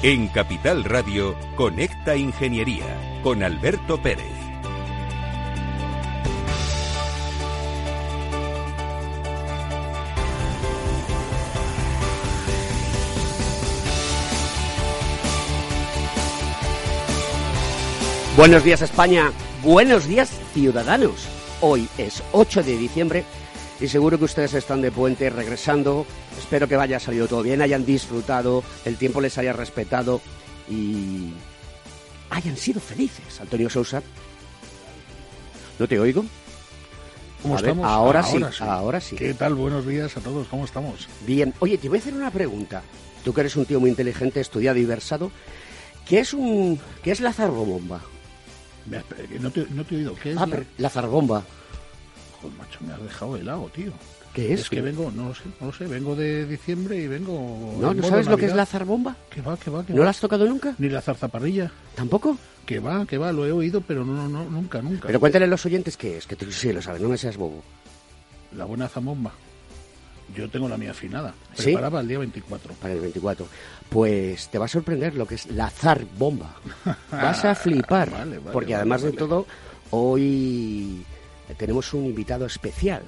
En Capital Radio, Conecta Ingeniería con Alberto Pérez. Buenos días España, buenos días ciudadanos. Hoy es 8 de diciembre y seguro que ustedes están de puente regresando. Espero que vaya salido todo bien, hayan disfrutado, el tiempo les haya respetado y hayan sido felices. Antonio Sousa. ¿No te oigo? ¿Cómo ver, estamos? ahora sí, ahora sí. ¿Qué tal? Buenos días a todos, ¿cómo estamos? Bien, oye, te voy a hacer una pregunta. Tú que eres un tío muy inteligente, estudiado y versado, ¿qué es un qué es la eh, No te, no te he oído, ¿qué es? Ah, la zarbomba. Joder, macho, me has dejado helado, tío. ¿Qué es? Es que vengo, no lo sé, no lo sé, vengo de diciembre y vengo... ¿No, no sabes lo que es la zarbomba? Que va, que va, que ¿No va. la has tocado nunca? Ni la zarzaparrilla. ¿Tampoco? Que va, que va, lo he oído, pero no, no, no, nunca, nunca. Pero cuéntale a los oyentes qué es, que tú sí lo sabes, no me seas bobo. La buena zamomba. Yo tengo la mía afinada. ¿Sí? Preparaba el día 24. Para el 24. Pues te va a sorprender lo que es la zarbomba. Vas a flipar. Vale, vale, porque vale, además de todo, hoy tenemos un invitado especial.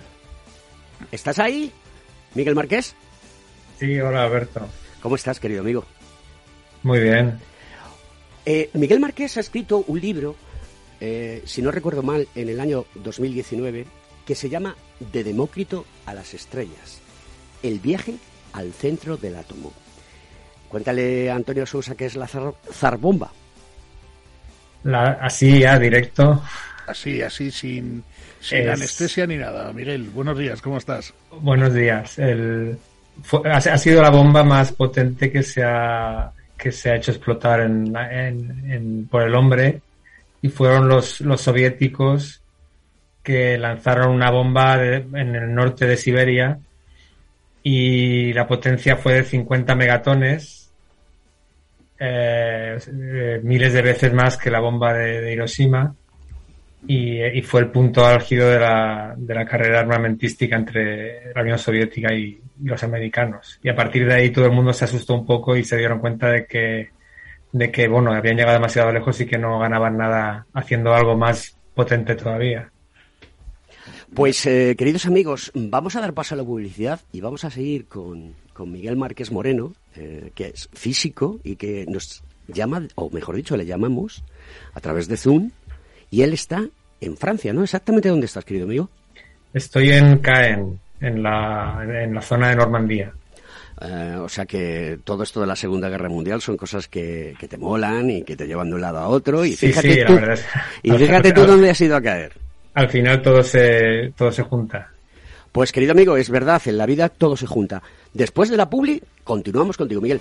¿Estás ahí, Miguel Marqués? Sí, hola Alberto. ¿Cómo estás, querido amigo? Muy bien. Eh, Miguel Marqués ha escrito un libro, eh, si no recuerdo mal, en el año 2019, que se llama De Demócrito a las estrellas. El viaje al centro del átomo. Cuéntale a Antonio Sousa qué es la zar- zarbomba. La- así ya, directo. Así, así, sin, sin Es- anestesia ni nada. Miguel, buenos días, ¿cómo estás? Buenos días. El, fue- ha, ha sido la bomba más potente que se ha, que se ha hecho explotar en, en- en- por el hombre y fueron los, los soviéticos que lanzaron una bomba de- en el norte de Siberia y la potencia fue de 50 megatones, eh, eh, miles de veces más que la bomba de, de Hiroshima y, y fue el punto álgido de la, de la carrera armamentística entre la Unión Soviética y, los americanos. Y a partir de ahí todo el mundo se asustó un poco y se dieron cuenta de que, de que bueno, habían llegado demasiado lejos y que no ganaban nada haciendo algo más potente todavía. Pues, eh, queridos amigos, vamos a dar paso a la publicidad y vamos a seguir con, con Miguel Márquez Moreno, eh, que es físico y que nos llama, o mejor dicho, le llamamos a través de Zoom, y él está en Francia, ¿no? Exactamente dónde estás, querido amigo. Estoy en Caen, en la, en la zona de Normandía. Eh, o sea que todo esto de la Segunda Guerra Mundial son cosas que, que te molan y que te llevan de un lado a otro. Y Sí, fíjate sí, la tú, verdad es- y fíjate tú dónde has ido a caer. Al final todo se, todo se junta. Pues querido amigo, es verdad, en la vida todo se junta. Después de la publi, continuamos contigo, Miguel.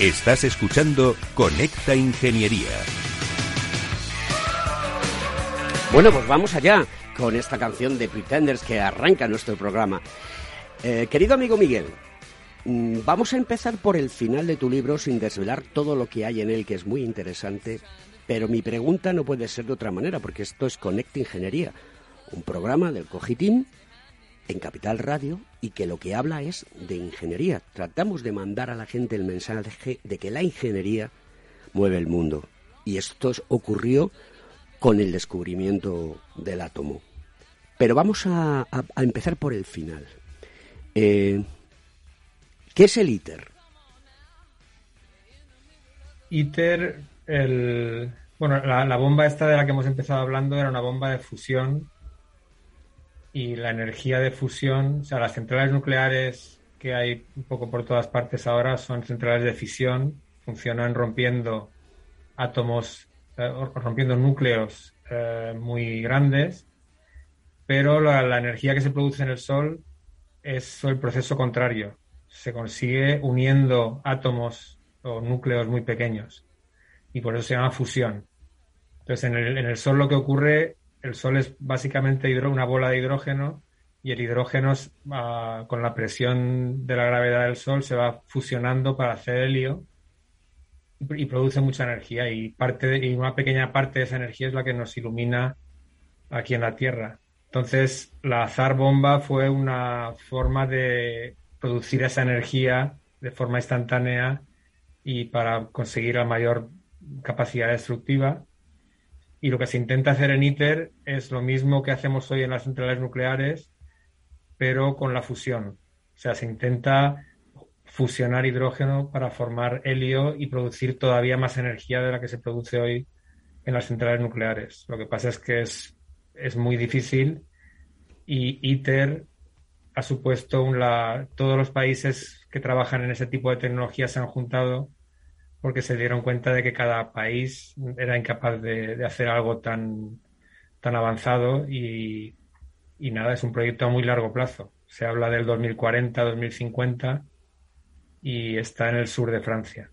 Estás escuchando Conecta Ingeniería. Bueno, pues vamos allá. con esta canción de Pretenders que arranca nuestro programa. Eh, querido amigo Miguel, mm, vamos a empezar por el final de tu libro sin desvelar todo lo que hay en él, que es muy interesante. Pero mi pregunta no puede ser de otra manera, porque esto es Conecta Ingeniería, un programa del Cogitín en Capital Radio y que lo que habla es de ingeniería. Tratamos de mandar a la gente el mensaje de que la ingeniería mueve el mundo. Y esto ocurrió con el descubrimiento del átomo. Pero vamos a, empezar por el final. Eh, ¿Qué es el ITER? ITER, el, bueno, la, la, bomba esta de la que hemos empezado hablando era una bomba de fusión y la energía de fusión, o sea, las centrales nucleares que hay un poco por todas partes ahora son centrales de fisión, funcionan rompiendo átomos, eh, rompiendo núcleos eh, muy grandes, pero la, energía que se produce en el Sol es el proceso contrario. Se consigue uniendo átomos o núcleos muy pequeños y por eso se llama fusión. Entonces, en el, en el Sol lo que ocurre el Sol es básicamente una bola de hidrógeno y el hidrógeno con la presión de la gravedad del Sol se va fusionando para hacer helio y, produce mucha energía y parte y una pequeña parte de esa energía es la que nos ilumina aquí en la Tierra. Entonces, la azar bomba fue una forma de producir esa energía de forma instantánea y para conseguir la mayor capacidad destructiva y lo que se intenta hacer en ITER es lo mismo que hacemos hoy en las centrales nucleares, pero con la fusión. O sea, se intenta fusionar hidrógeno para formar helio y producir todavía más energía de la que se produce hoy en las centrales nucleares. Lo que pasa es que es, es muy difícil y ITER ha supuesto un todos los países que trabajan en ese tipo de tecnología se han juntado porque se dieron cuenta de que cada país era incapaz de, hacer algo tan, tan avanzado y, nada, es un proyecto a muy largo plazo. Se habla del 2040, 2050 y está en el sur de Francia.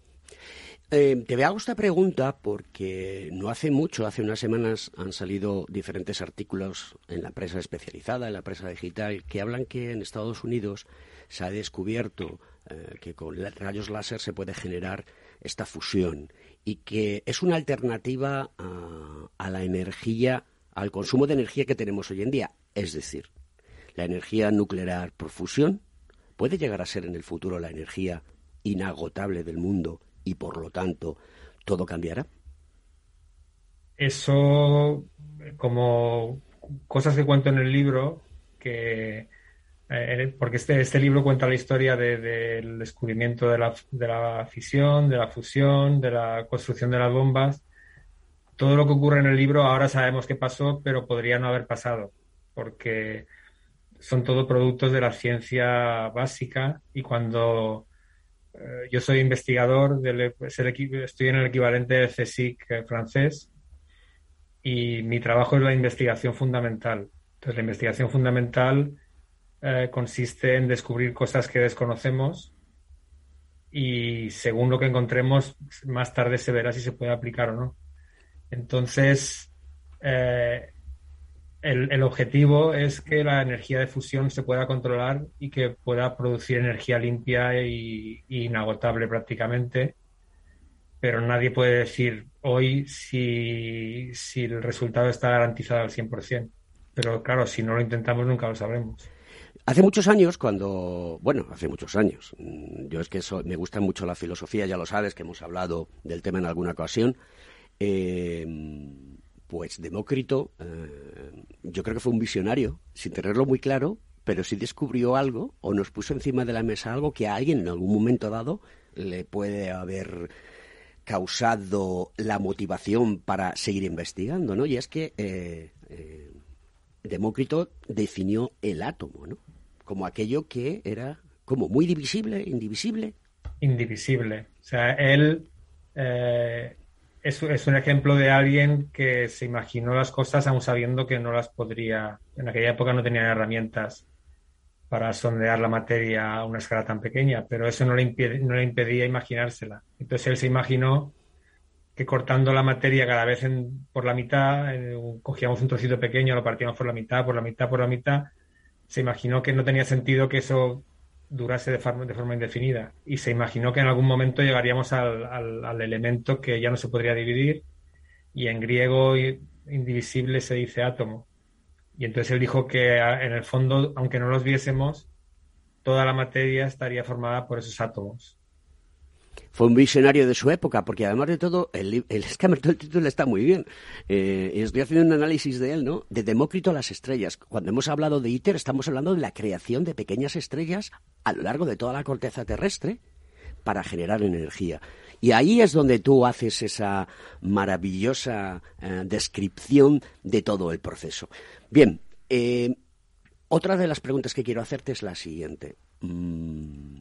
Eh, te hago esta pregunta porque no hace mucho, hace unas semanas, han salido diferentes artículos en la prensa especializada, en la prensa digital, que hablan que en Estados Unidos se ha descubierto eh, que con rayos láser se puede generar esta fusión y que es una alternativa a, la energía, al consumo de energía que tenemos hoy en día. Es decir, la energía nuclear por fusión puede llegar a ser en el futuro la energía inagotable del mundo y por lo tanto todo cambiará. Eso, como cosas que cuento en el libro, que eh, porque este, este libro cuenta la historia del descubrimiento de la, de la fisión, de la fusión, de la construcción de las bombas. Todo lo que ocurre en el libro ahora sabemos qué pasó, pero podría no haber pasado, porque son todo productos de la ciencia básica y cuando eh, yo soy investigador, del, estoy en el equivalente del CSIC eh, francés y mi trabajo es la investigación fundamental. Entonces, la investigación fundamental eh, consiste en descubrir cosas que desconocemos y según lo que encontremos, más tarde se verá si se puede aplicar o no. Entonces, eh, el, objetivo es que la energía de fusión se pueda controlar y que pueda producir energía limpia e inagotable prácticamente, pero nadie puede decir hoy si, si el resultado está garantizado al 100%. Pero claro, si no lo intentamos nunca lo sabremos. Hace muchos años, cuando, bueno, hace muchos años, mm, yo es que me gusta mucho la filosofía, ya lo sabes, que hemos hablado del tema en alguna ocasión, em, pues Demócrito, eh, yo creo que fue un visionario, sin tenerlo muy claro, pero sí descubrió algo o nos puso encima de la mesa algo que a alguien en algún momento dado le puede haber causado la motivación para seguir investigando, ¿no? Y es que eh, eh, Demócrito definió el átomo, ¿no? Como aquello que era como muy divisible, indivisible. Indivisible. O sea, él eh, es, un ejemplo de alguien que se imaginó las cosas aún sabiendo que no las podría. En aquella época no tenía herramientas para sondear la materia a una escala tan pequeña, pero eso no le, no le impedía imaginársela. Entonces él se imaginó que cortando la materia cada vez por la mitad, cogíamos un trocito pequeño, lo partíamos por la mitad, por la mitad, por la mitad, se imaginó que no tenía sentido que eso durase de forma, de forma indefinida. Y se imaginó que en algún momento llegaríamos al, al, elemento que ya no se podría dividir. Y en griego indivisible se dice átomo. Y entonces él dijo que en el fondo, aunque no los viésemos, toda la materia estaría formada por esos átomos fue un visionario de su época, porque además de todo, el, el, el título está muy bien. Eh, estoy haciendo un análisis de él, ¿no? De Demócrito a las estrellas. Cuando hemos hablado de ITER, estamos hablando de la creación de pequeñas estrellas a lo largo de toda la corteza terrestre para generar energía. Y ahí es donde tú haces esa maravillosa eh, descripción de todo el proceso. Bien, eh, otra de las preguntas que quiero hacerte es la siguiente. Mm,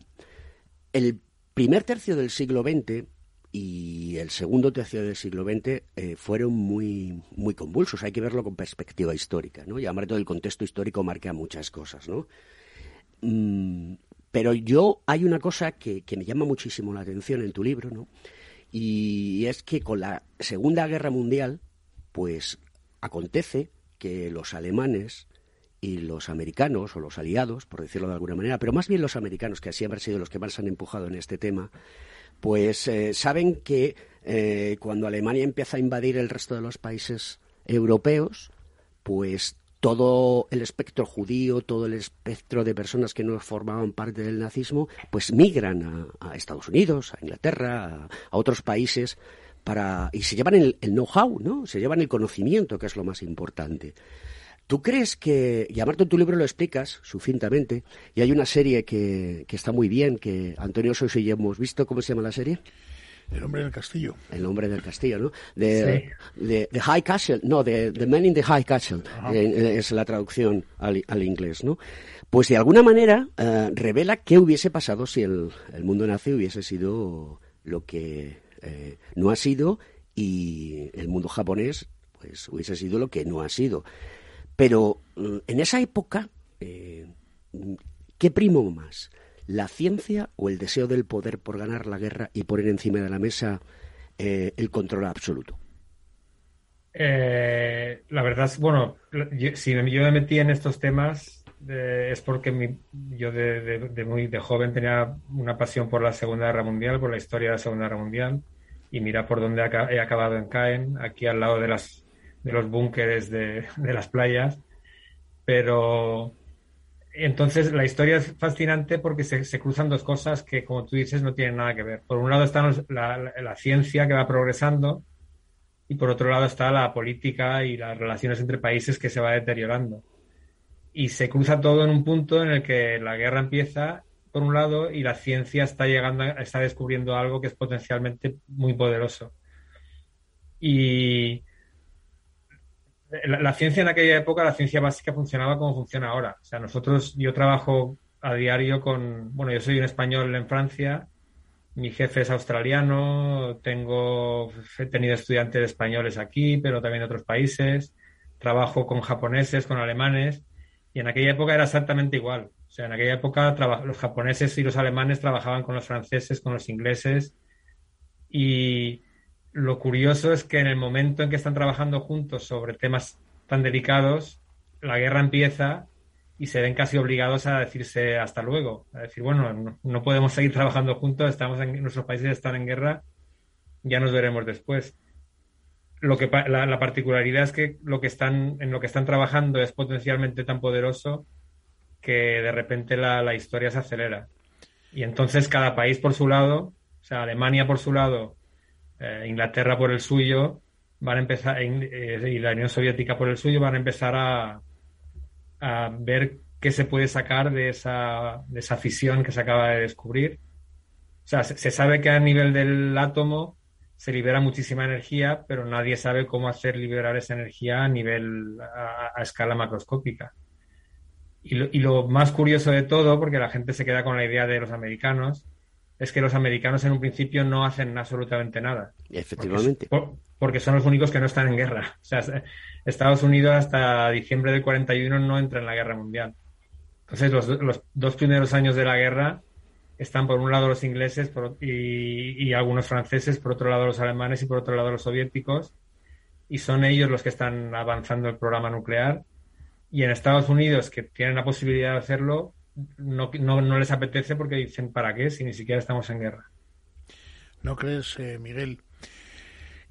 el primer tercio del siglo XX y el segundo tercio del siglo XX eh, fueron muy, muy convulsos. Hay que verlo con perspectiva histórica, ¿no? Y además todo el contexto histórico marca muchas cosas, ¿no? Mm, pero yo hay una cosa que, que, me llama muchísimo la atención en tu libro, ¿no? Y es que con la Segunda Guerra Mundial, pues acontece que los alemanes y los americanos o los aliados, por decirlo de alguna manera, pero más bien los americanos, que así han sido los que más han empujado en este tema, pues eh, saben que eh, cuando Alemania empieza a invadir el resto de los países europeos, pues todo el espectro judío, todo el espectro de personas que no formaban parte del nazismo, pues migran a, Estados Unidos, a Inglaterra, a, otros países para y se llevan el, el know-how, ¿no? Se llevan el conocimiento, que es lo más importante. ¿Tú crees que, y aparte en tu libro lo explicas sucintamente, y hay una serie que, que está muy bien, que Antonio Sosa y yo hemos visto, ¿cómo se llama la serie? El hombre del castillo. El hombre del castillo, ¿no? De, de, High Castle, no, de The Man in the High Castle, eh, es la traducción al, al, inglés, ¿no? Pues de alguna manera eh, revela qué hubiese pasado si el, el, mundo nazi hubiese sido lo que eh, no ha sido y el mundo japonés pues hubiese sido lo que no ha sido. Pero mm, en esa época, eh, ¿qué primo más? ¿La ciencia o el deseo del poder por ganar la guerra y poner encima de la mesa eh, el control absoluto? Eh, la verdad bueno, si yo me metí en estos temas es porque yo de, muy de joven tenía una pasión por la Segunda Guerra Mundial, por la historia de la Segunda Guerra Mundial, y mira por dónde he acabado en Caen, aquí al lado de las de los búnkeres de, las playas, pero entonces la historia es fascinante porque se, cruzan dos cosas que, como tú dices, no tienen nada que ver. Por un lado está la, ciencia que va progresando y por otro lado está la política y las relaciones entre países que se va deteriorando. Y se cruza todo en un punto en el que la guerra empieza, por un lado, y la ciencia está llegando, está descubriendo algo que es potencialmente muy poderoso. Y, la, ciencia en aquella época, la ciencia básica funcionaba como funciona ahora. O sea, nosotros, yo trabajo a diario con, bueno, yo soy un español en Francia, mi jefe es australiano, tengo, he tenido estudiantes españoles aquí, pero también de otros países, trabajo con japoneses, con alemanes, y en aquella época era exactamente igual. O sea, en aquella época los japoneses y los alemanes trabajaban con los franceses, con los ingleses, y, lo curioso es que en el momento en que están trabajando juntos sobre temas tan delicados, la guerra empieza y se ven casi obligados a decirse hasta luego, a decir, bueno, no, podemos seguir trabajando juntos, estamos en, nuestros países están en guerra, ya nos veremos después. Lo que la, particularidad es que lo que están en lo que están trabajando es potencialmente tan poderoso que de repente la, la historia se acelera. Y entonces cada país por su lado, o sea, Alemania por su lado eh, Inglaterra por el suyo, van a empezar, eh, y la Unión Soviética por el suyo, van a empezar a, a ver qué se puede sacar de esa, de esa fisión que se acaba de descubrir. O sea, se, sabe que a nivel del átomo se libera muchísima energía, pero nadie sabe cómo hacer liberar esa energía a nivel, a, escala macroscópica. Y lo, y lo, más curioso de todo, porque la gente se queda con la idea de los americanos, es que los americanos en un principio no hacen absolutamente nada. Efectivamente. Porque, son los únicos que no están en guerra. O sea, Estados Unidos hasta diciembre del 41 no entra en la guerra mundial. Entonces, los, los dos primeros años de la guerra están por un lado los ingleses y, algunos franceses, por otro lado los alemanes y por otro lado los soviéticos, y son ellos los que están avanzando el programa nuclear. Y en Estados Unidos, que tienen la posibilidad de hacerlo, no, no, les apetece porque dicen, ¿para qué? Si ni siquiera estamos en guerra. ¿No crees, eh, Miguel,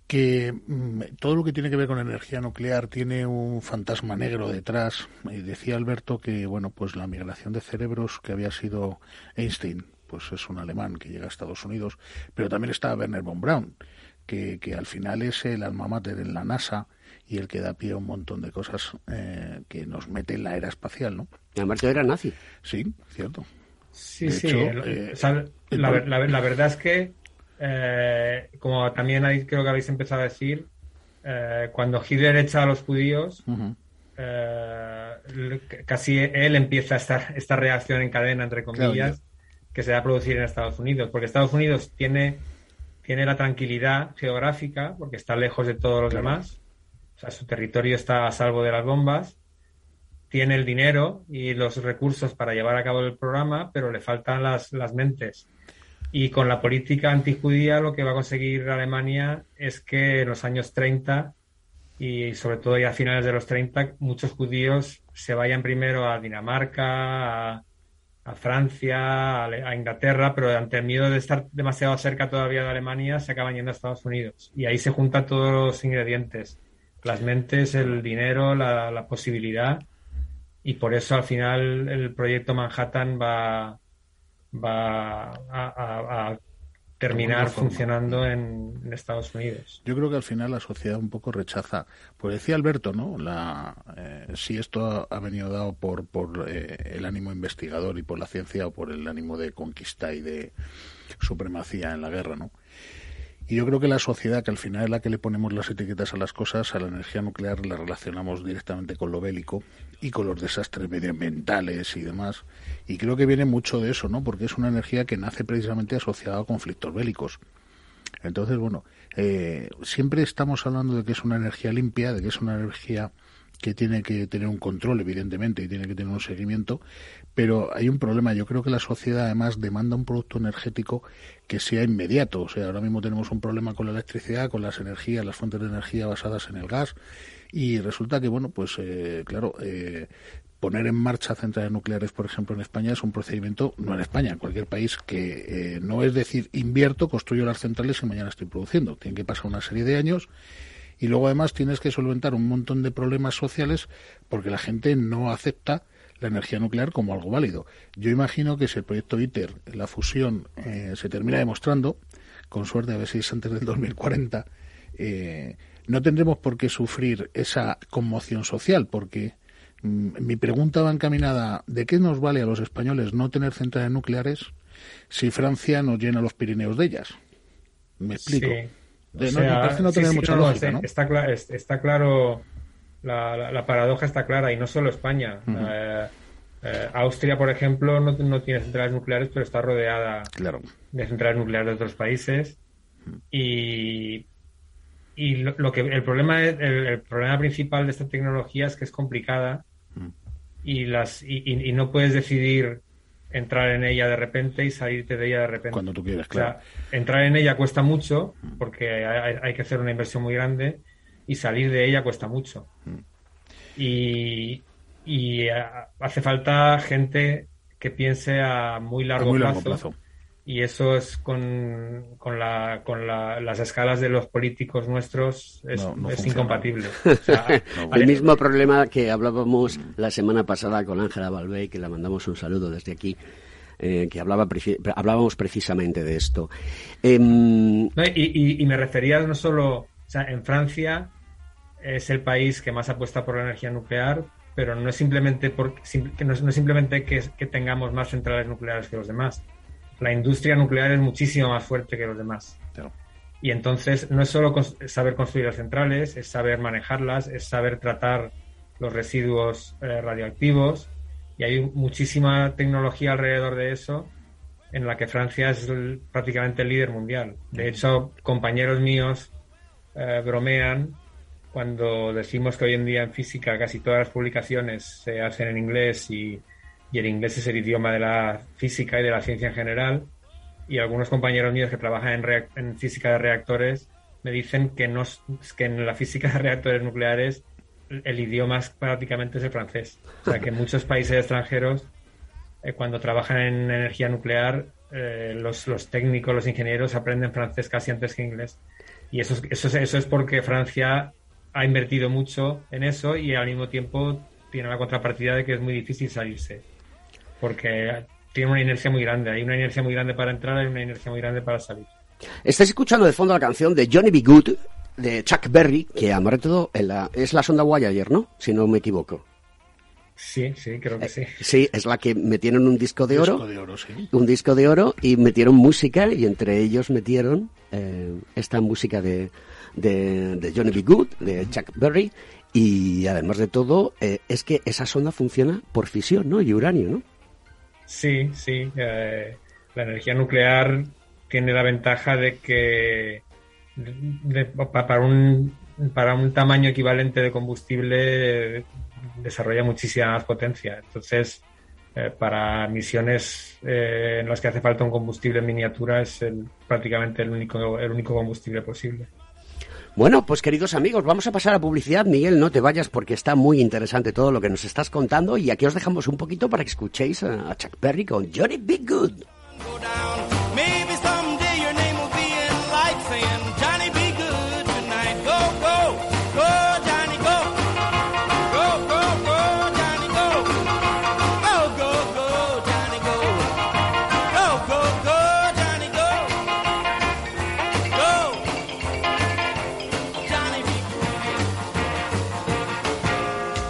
que mm, todo lo que tiene que ver con energía nuclear tiene un fantasma negro detrás? Y decía Alberto que, bueno, pues la migración de cerebros que había sido Einstein, pues es un alemán que llega a Estados Unidos, pero también está Werner von Braun, que, que al final es el alma mater en la NASA y el que da pie a un montón de cosas eh, que nos mete en la era espacial, ¿no? Y Alberto era nazi. Sí, cierto. Sí, sí. Eh, la, verdad es que, eh, como también creo que habéis empezado a decir, cuando Hitler echa a los judíos, casi él empieza esta, esta reacción en cadena, entre comillas, que se va a producir en Estados Unidos, porque Estados Unidos tiene, tiene la tranquilidad geográfica, porque está lejos de todos los demás, o sea, su territorio está a salvo de las bombas, tiene el dinero y los recursos para llevar a cabo el programa, pero le faltan las, las mentes. Y con la política antijudía lo que va a conseguir Alemania es que en los años 30 y sobre todo ya a finales de los 30 muchos judíos se vayan primero a Dinamarca, a, Francia, a, Inglaterra, pero ante el miedo de estar demasiado cerca todavía de Alemania se acaban yendo a Estados Unidos. Y ahí se juntan todos los ingredientes las mentes, el dinero, la, posibilidad. Y por eso al final el proyecto Manhattan va, va a, terminar funcionando en, Estados Unidos. Yo creo que al final la sociedad un poco rechaza, pues decía Alberto, ¿no? La, eh, si esto ha, venido dado por, por eh, el ánimo investigador y por la ciencia o por el ánimo de conquista y de supremacía en la guerra, ¿no? Y yo creo que la sociedad, que al final es la que le ponemos las etiquetas a las cosas, a la energía nuclear la relacionamos directamente con lo bélico y con los desastres medioambientales y demás. Y creo que viene mucho de eso, ¿no? Porque es una energía que nace precisamente asociada a conflictos bélicos. Entonces, bueno, eh, siempre estamos hablando de que es una energía limpia, de que es una energía que tiene que tener un control, evidentemente, y tiene que tener un seguimiento, pero hay un problema. Yo creo que la sociedad además demanda un producto energético que sea inmediato. O sea, ahora mismo tenemos un problema con la electricidad, con las energías, las fuentes de energía basadas en el gas, y resulta que, bueno, pues eh, claro, eh, poner en marcha centrales nucleares, por ejemplo, en España es un procedimiento, no en España, en cualquier país, que eh, no es decir, invierto, construyo las centrales y mañana estoy produciendo. Tiene que pasar una serie de años y luego además tienes que solventar un montón de problemas sociales porque la gente no acepta la energía nuclear como algo válido. Yo imagino que si el proyecto ITER, la fusión, eh, se termina demostrando, con suerte a ver si es antes del 2040, eh, no tendremos por qué sufrir esa conmoción social, porque mm, mi pregunta va encaminada, ¿de qué nos vale a los españoles no tener centrales nucleares si Francia nos llena los Pirineos de ellas? Me explico no, tener mucha lógica, está, está, claro, la, paradoja está clara, y no solo España. Eh, eh, Austria, por ejemplo, no, tiene centrales nucleares, pero está rodeada de centrales nucleares de otros países. Y, y lo, que el problema el, problema principal de esta tecnología es que es complicada. Y las y, no puedes decidir entrar en ella de repente y salirte de ella de repente. Cuando tú quieras, claro. entrar en ella cuesta mucho porque hay, que hacer una inversión muy grande y salir de ella cuesta mucho. Mm. Y, y eh, hace falta gente que piense a muy largo, plazo y eso es con, con, la, con la, las escalas de los políticos nuestros es, incompatible. El mismo problema que hablábamos la semana pasada con Ángela Balbey, que le mandamos un saludo desde aquí, eh, que hablaba hablábamos precisamente de esto. Em, y, y, me refería no solo, o sea, en Francia es el país que más apuesta por la energía nuclear, pero no es simplemente, por, no es, simplemente que, que tengamos más centrales nucleares que los demás la industria nuclear es muchísimo más fuerte que los demás. Y entonces no es solo saber construir las centrales, es saber manejarlas, es saber tratar los residuos eh, radioactivos. Y hay muchísima tecnología alrededor de eso en la que Francia es prácticamente el líder mundial. De hecho, compañeros míos eh, bromean cuando decimos que hoy en día en física casi todas las publicaciones se hacen en inglés y y el inglés es el idioma de la física y de la ciencia en general. Y algunos compañeros míos que trabajan en, en física de reactores me dicen que, no, que en la física de reactores nucleares el idioma prácticamente es el francés. O sea que en muchos países extranjeros, eh, cuando trabajan en energía nuclear, eh, los, los, técnicos, los ingenieros aprenden francés casi antes que inglés. Y eso, eso, eso es porque Francia ha invertido mucho en eso y al mismo tiempo tiene la contrapartida de que es muy difícil salirse. Porque tiene una inercia muy grande. Hay una inercia muy grande para entrar y una inercia muy grande para salir. Estáis escuchando de fondo la canción de Johnny B. Good de Chuck Berry, que a todo es la sonda Voyager, ¿no? Si no me equivoco. Sí, sí, creo que sí. Eh, sí, es la que metieron un disco de oro. Disco de oro sí. Un disco de oro y metieron música y entre ellos metieron eh, esta música de, de, Johnny B. Good, de Chuck Berry. Y además de todo, eh, es que esa sonda funciona por fisión, ¿no? Y uranio, ¿no? Sí, sí. la energía nuclear tiene la ventaja de que para, un, para un tamaño equivalente de combustible desarrolla muchísima más potencia. Entonces, eh, para misiones eh, en las que hace falta un combustible en miniatura es prácticamente el único, el único combustible posible. Bueno, pues queridos amigos, vamos a pasar a publicidad. Miguel, no te vayas porque está muy interesante todo lo que nos estás contando y aquí os dejamos un poquito para que escuchéis a Chuck Berry con Johnny Big Good.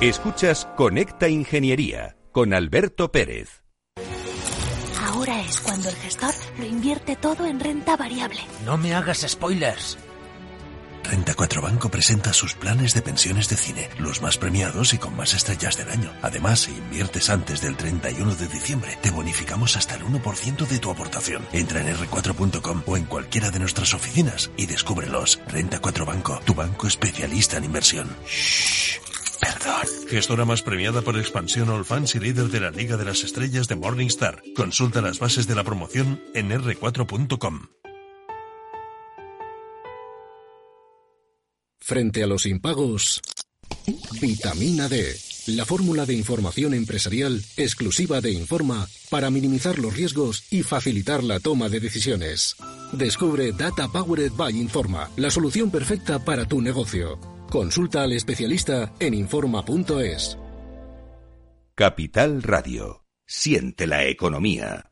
Escuchas Conecta Ingeniería con Alberto Pérez. Ahora es cuando el gestor lo invierte todo en renta variable. No me hagas spoilers. Renta 4 Banco presenta sus planes de pensiones de cine, los más premiados y con más estrellas del año. Además, si inviertes antes del 31 de diciembre, te bonificamos hasta el 1% de tu aportación. Entra en r4.com o en cualquiera de nuestras oficinas y descúbrelos. Renta 4 Banco, tu banco especialista en inversión. Shh. Perdón. Gestora más premiada por expansión All Fans y líder de la Liga de las Estrellas de Morningstar. Consulta las bases de la promoción en r4.com. Frente a los impagos, vitamina D, la fórmula de información empresarial exclusiva de Informa para minimizar los riesgos y facilitar la toma de decisiones. Descubre Data Powered by Informa, la solución perfecta para tu negocio. Consulta al especialista en Informa.es. Capital Radio. Siente la economía.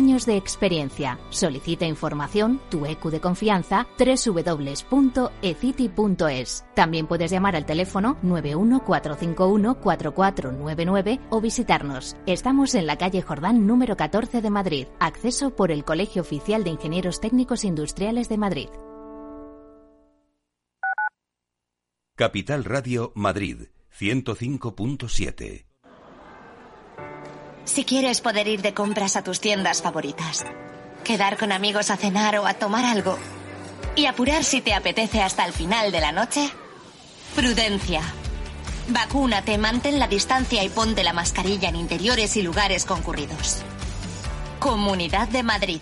de experiencia. Solicita información, tu EQ de confianza, www.ecity.es. También puedes llamar al teléfono 914514499 o visitarnos. Estamos en la calle Jordán número 14 de Madrid. Acceso por el Colegio Oficial de Ingenieros Técnicos Industriales de Madrid. Capital Radio Madrid 105.7 si quieres poder ir de compras a tus tiendas favoritas, quedar con amigos a cenar o a tomar algo y apurar si te apetece hasta el final de la noche, prudencia. Vacúnate, mantén la distancia y ponte la mascarilla en interiores y lugares concurridos. Comunidad de Madrid.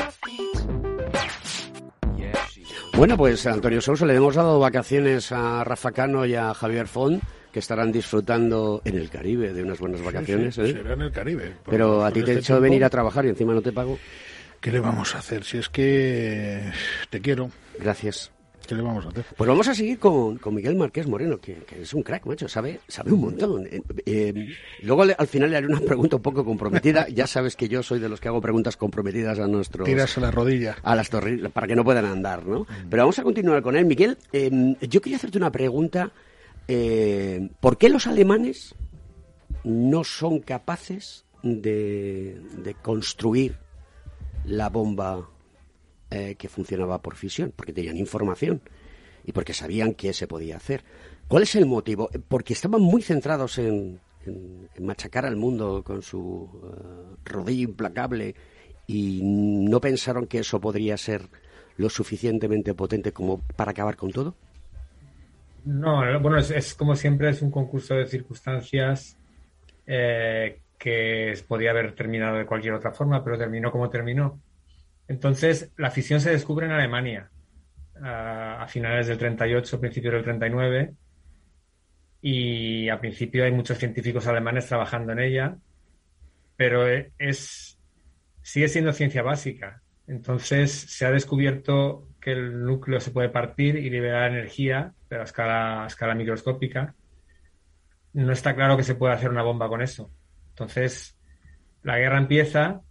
Bueno, pues Antonio Sousa, le hemos dado vacaciones a Rafa Cano y a Javier Font, que estarán disfrutando en el Caribe de unas buenas vacaciones. Sí, sí, ¿eh? Será en el Caribe. Pero a ti te he este hecho tiempo, venir a trabajar y encima no te pago. ¿Qué le vamos a hacer? Si es que te quiero. Gracias. ¿Qué le vamos a hacer? Pues vamos a seguir con, con Miguel Marqués Moreno, que, que es un crack, macho, sabe, sabe un montón. Eh, eh, luego le- al final le haré una pregunta un poco comprometida. Ya sabes que yo soy de los que hago preguntas comprometidas a nuestros... Tiras a la rodilla. a las torres para que no puedan andar, ¿no? Pero vamos a continuar con él. Miguel, eh, yo quería hacerte una pregunta. eh, ¿Por qué los alemanes no son capaces de, de construir la bomba eh, que funcionaba por fisión? Porque tenían información y porque sabían que se podía hacer. ¿Cuál es el motivo? Porque estaban muy centrados en, machacar al mundo con su eh, rodillo implacable y no pensaron que eso podría ser lo suficientemente potente como para acabar con todo. No, bueno, es, es como siempre, es un concurso de circunstancias eh, que podía haber terminado de cualquier otra forma, pero terminó como terminó. Entonces, la fisión se descubre en Alemania a, finales del 38, principios del 39, y a principio hay muchos científicos alemanes trabajando en ella, pero e- es sigue siendo ciencia básica. Entonces, se ha descubierto que el núcleo se puede partir y liberar energía de la escala, a escala microscópica. No está claro que se pueda hacer una bomba con eso. Entonces, la guerra empieza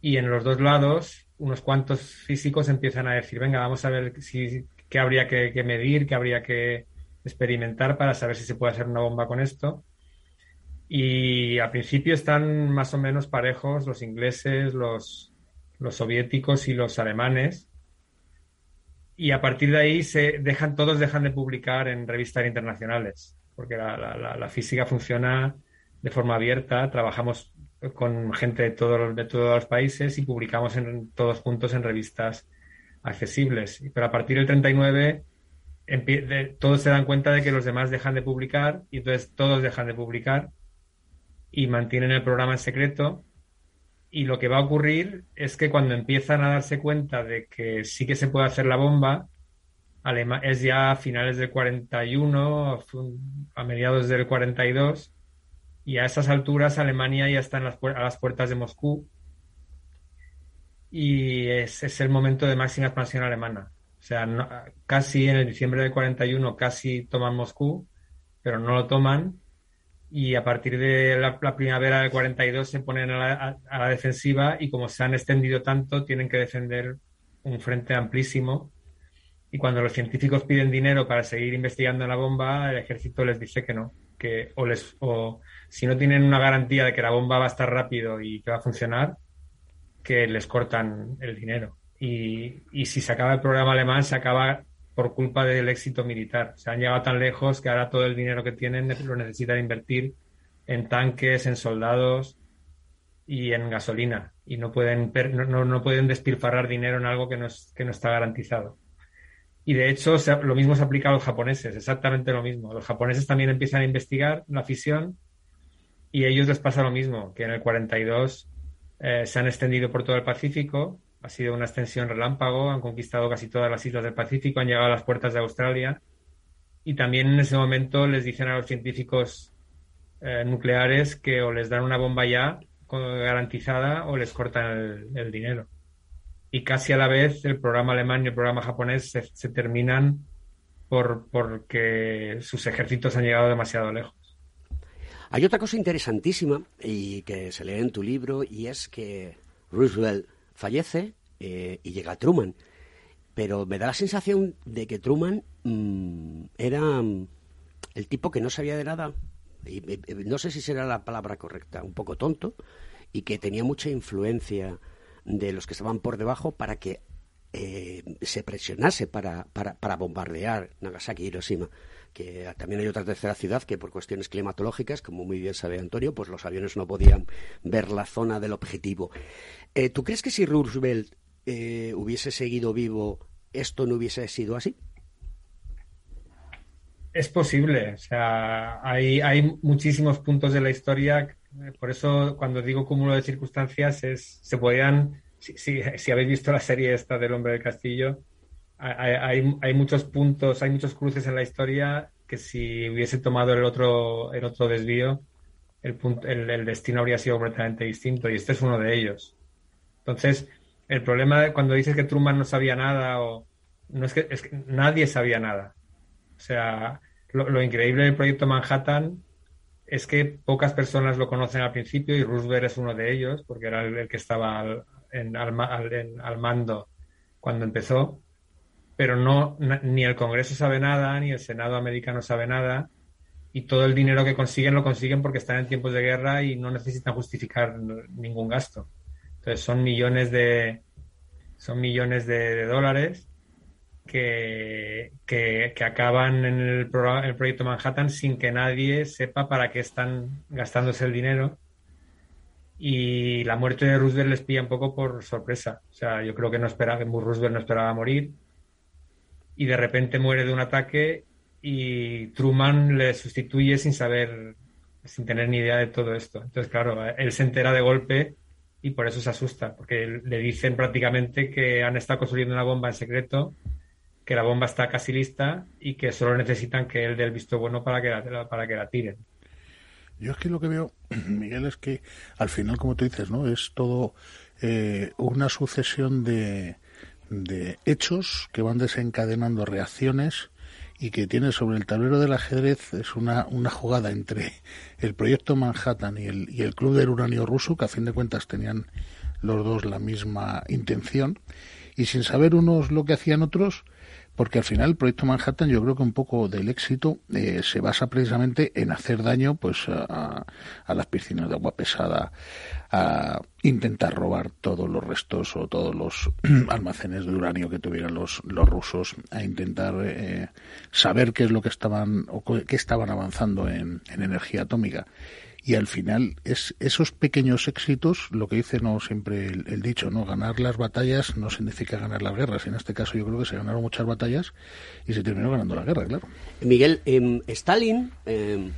y en los dos lados unos cuantos físicos empiezan a decir, venga, vamos a ver si, qué habría que, que medir, qué habría que experimentar para saber si se puede hacer una bomba con esto. Y al principio están más o menos parejos los ingleses, los, los soviéticos y los alemanes. Y a partir de ahí se dejan, todos dejan de publicar en revistas internacionales, porque la, la- física funciona de forma abierta, trabajamos con gente de todos los, de todos los países y publicamos en, todos juntos en revistas accesibles. Pero a partir del 39 empie- de- todos se dan cuenta de que los demás dejan de publicar y entonces todos dejan de publicar y mantienen el programa en secreto. Y lo que va a ocurrir es que cuando empiezan a darse cuenta de que sí que se puede hacer la bomba, es ya a finales del 41, a fu- a mediados del 42, y a esas alturas Alemania ya está a las puertas de Moscú. Y es, es el momento de máxima expansión alemana. O sea, casi en el diciembre del 41 casi toman Moscú, pero no lo toman. Y a partir de la, la primavera del 42 se ponen a la, defensiva y como se han extendido tanto tienen que defender un frente amplísimo. Y cuando los científicos piden dinero para seguir investigando la bomba el ejército les dice que no que o les si no tienen una garantía de que la bomba va a estar rápido y que va a funcionar que les cortan el dinero y, y si se acaba el programa alemán se acaba por culpa del éxito militar. Se han llegado tan lejos que ahora todo el dinero que tienen lo necesitan invertir en tanques, en soldados y en gasolina. Y no pueden, no, no- pueden despilfarrar dinero en algo que no, es- que no está garantizado. Y de hecho, lo mismo se aplica a los japoneses, exactamente lo mismo. Los japoneses también empiezan a investigar la fisión y a ellos les pasa lo mismo, que en el 42 eh, se han extendido por todo el Pacífico, ha sido una extensión relámpago, han conquistado casi todas las islas del Pacífico, han llegado a las puertas de Australia y también en ese momento les dicen a los científicos eh, nucleares que o les dan una bomba ya garantizada o les cortan el, el dinero. Y casi a la vez el programa alemán y el programa japonés se, se terminan por, porque sus ejércitos han llegado demasiado lejos. Hay otra cosa interesantísima y que se lee en tu libro y es que Roosevelt fallece eh, y llega Truman. Pero me da la sensación de que Truman mm, era mm, el tipo que no sabía de nada, y, no sé si será la palabra correcta, un poco tonto, y que tenía mucha influencia de los que estaban por debajo para que eh, se presionase para, para, para bombardear Nagasaki y Hiroshima. Que también hay otra tercera ciudad que por cuestiones climatológicas, como muy bien sabe Antonio, pues los aviones no podían ver la zona del objetivo. Eh, ¿Tú crees que si Roosevelt eh, hubiese seguido vivo, esto no hubiese sido así? Es posible, o sea, hay, hay muchísimos puntos de la historia, por eso cuando digo cúmulo de circunstancias es, se podían, si, si, habéis visto la serie esta del hombre del castillo, hay, hay, hay, muchos puntos, hay muchos cruces en la historia que si hubiese tomado el otro, el otro desvío, el, punto, el, destino habría sido completamente distinto y este es uno de ellos. Entonces, el problema cuando dices que Truman no sabía nada o no es que, es que nadie sabía nada. O sea, lo, increíble del proyecto Manhattan es que pocas personas lo conocen al principio y Roosevelt es uno de ellos porque era el, que estaba al, en, al, mando cuando empezó. Pero no, ni el Congreso sabe nada, ni el Senado americano sabe nada, y todo el dinero que consiguen lo consiguen porque están en tiempos de guerra y no necesitan justificar ningún gasto. Entonces son millones de, son millones de, dólares que, que, acaban en el, el proyecto Manhattan sin que nadie sepa para qué están gastándose el dinero. Y la muerte de Roosevelt les pilla un poco por sorpresa. O sea, yo creo que no esperaba, Roosevelt no esperaba morir. Y de repente muere de un ataque y Truman le sustituye sin saber, sin tener ni idea de todo esto. Entonces, claro, él se entera de golpe y por eso se asusta, porque le dicen prácticamente que han estado construyendo una bomba en secreto, que la bomba está casi lista y que solo necesitan que él dé el visto bueno para que la, para que la tiren. Yo es que lo que veo, Miguel, es que al final, como tú dices, ¿no? Es todo eh, una sucesión de, de hechos que van desencadenando reacciones y que tiene sobre el tablero del ajedrez es una, una jugada entre el proyecto Manhattan y el, y el Club del Uranio ruso, que a fin de cuentas tenían los dos la misma intención, y sin saber unos lo que hacían otros, porque al final el proyecto Manhattan yo creo que un poco del éxito eh, se basa precisamente en hacer daño pues a, las piscinas de agua pesada, a intentar robar todos los restos o todos los almacenes de uranio que tuvieran los, los rusos, a intentar eh, saber qué es lo que estaban o qué estaban avanzando en, en energía atómica y al final es esos pequeños éxitos, lo que dice no siempre el, dicho, no ganar las batallas no significa ganar las guerras. En este caso yo creo que se ganaron muchas batallas y se terminó ganando la guerra, claro. Miguel, eh, Stalin, eh,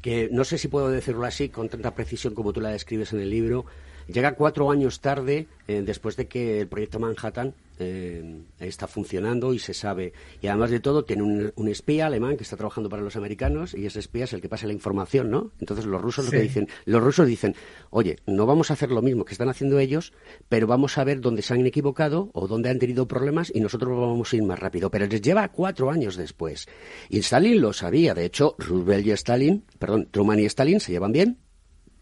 que no sé si puedo decirlo así con tanta precisión como tú la describes en el libro, llega cuatro años tarde eh, después de que el proyecto Manhattan eh, está funcionando y se sabe. Y además de todo, tiene un, espía alemán que está trabajando para los americanos y ese espía es el que pasa la información, ¿no? Entonces los rusos lo que dicen, los rusos dicen, oye, no vamos a hacer lo mismo que están haciendo ellos, pero vamos a ver dónde se han equivocado o dónde han tenido problemas y nosotros vamos a ir más rápido. Pero les lleva cuatro años después. Y Stalin lo sabía. De hecho, Roosevelt y Stalin, perdón, Truman y Stalin se llevan bien.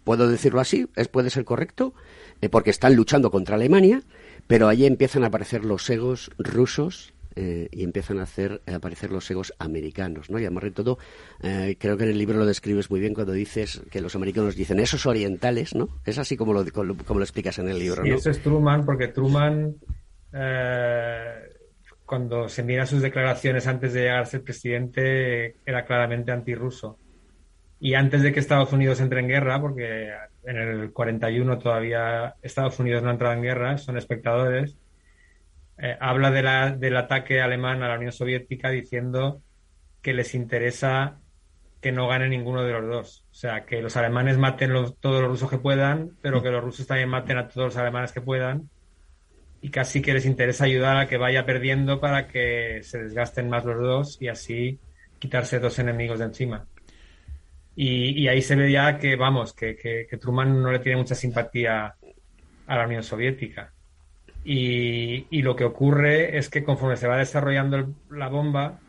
¿Puedo decirlo así? ¿Es, ¿Puede ser correcto? Eh, porque están luchando contra Alemania pero allí empiezan a aparecer los egos rusos eh, y empiezan a, hacer, a aparecer los egos americanos, ¿no? Y además de todo, eh, creo que en el libro lo describes muy bien cuando dices que los americanos dicen esos orientales, ¿no? Es así como lo, como lo explicas en el libro, sí, eso es Truman, porque Truman, eh, cuando se mira sus declaraciones antes de llegar a ser presidente, era claramente antirruso. Y antes de que Estados Unidos entre en guerra, porque en el 41 todavía Estados Unidos no ha entrado en guerra, son espectadores, eh, habla de la, del ataque alemán a la Unión Soviética diciendo que les interesa que no gane ninguno de los dos. O sea, que los alemanes maten todos los rusos que puedan, pero que los rusos también maten a todos los alemanes que puedan. Y casi que les interesa ayudar a que vaya perdiendo para que se desgasten más los dos y así quitarse dos enemigos de encima. Y, ahí se ve ya que, vamos, que, que, Truman no le tiene mucha simpatía a la Unión Soviética. Y, lo que ocurre es que conforme se va desarrollando la bomba,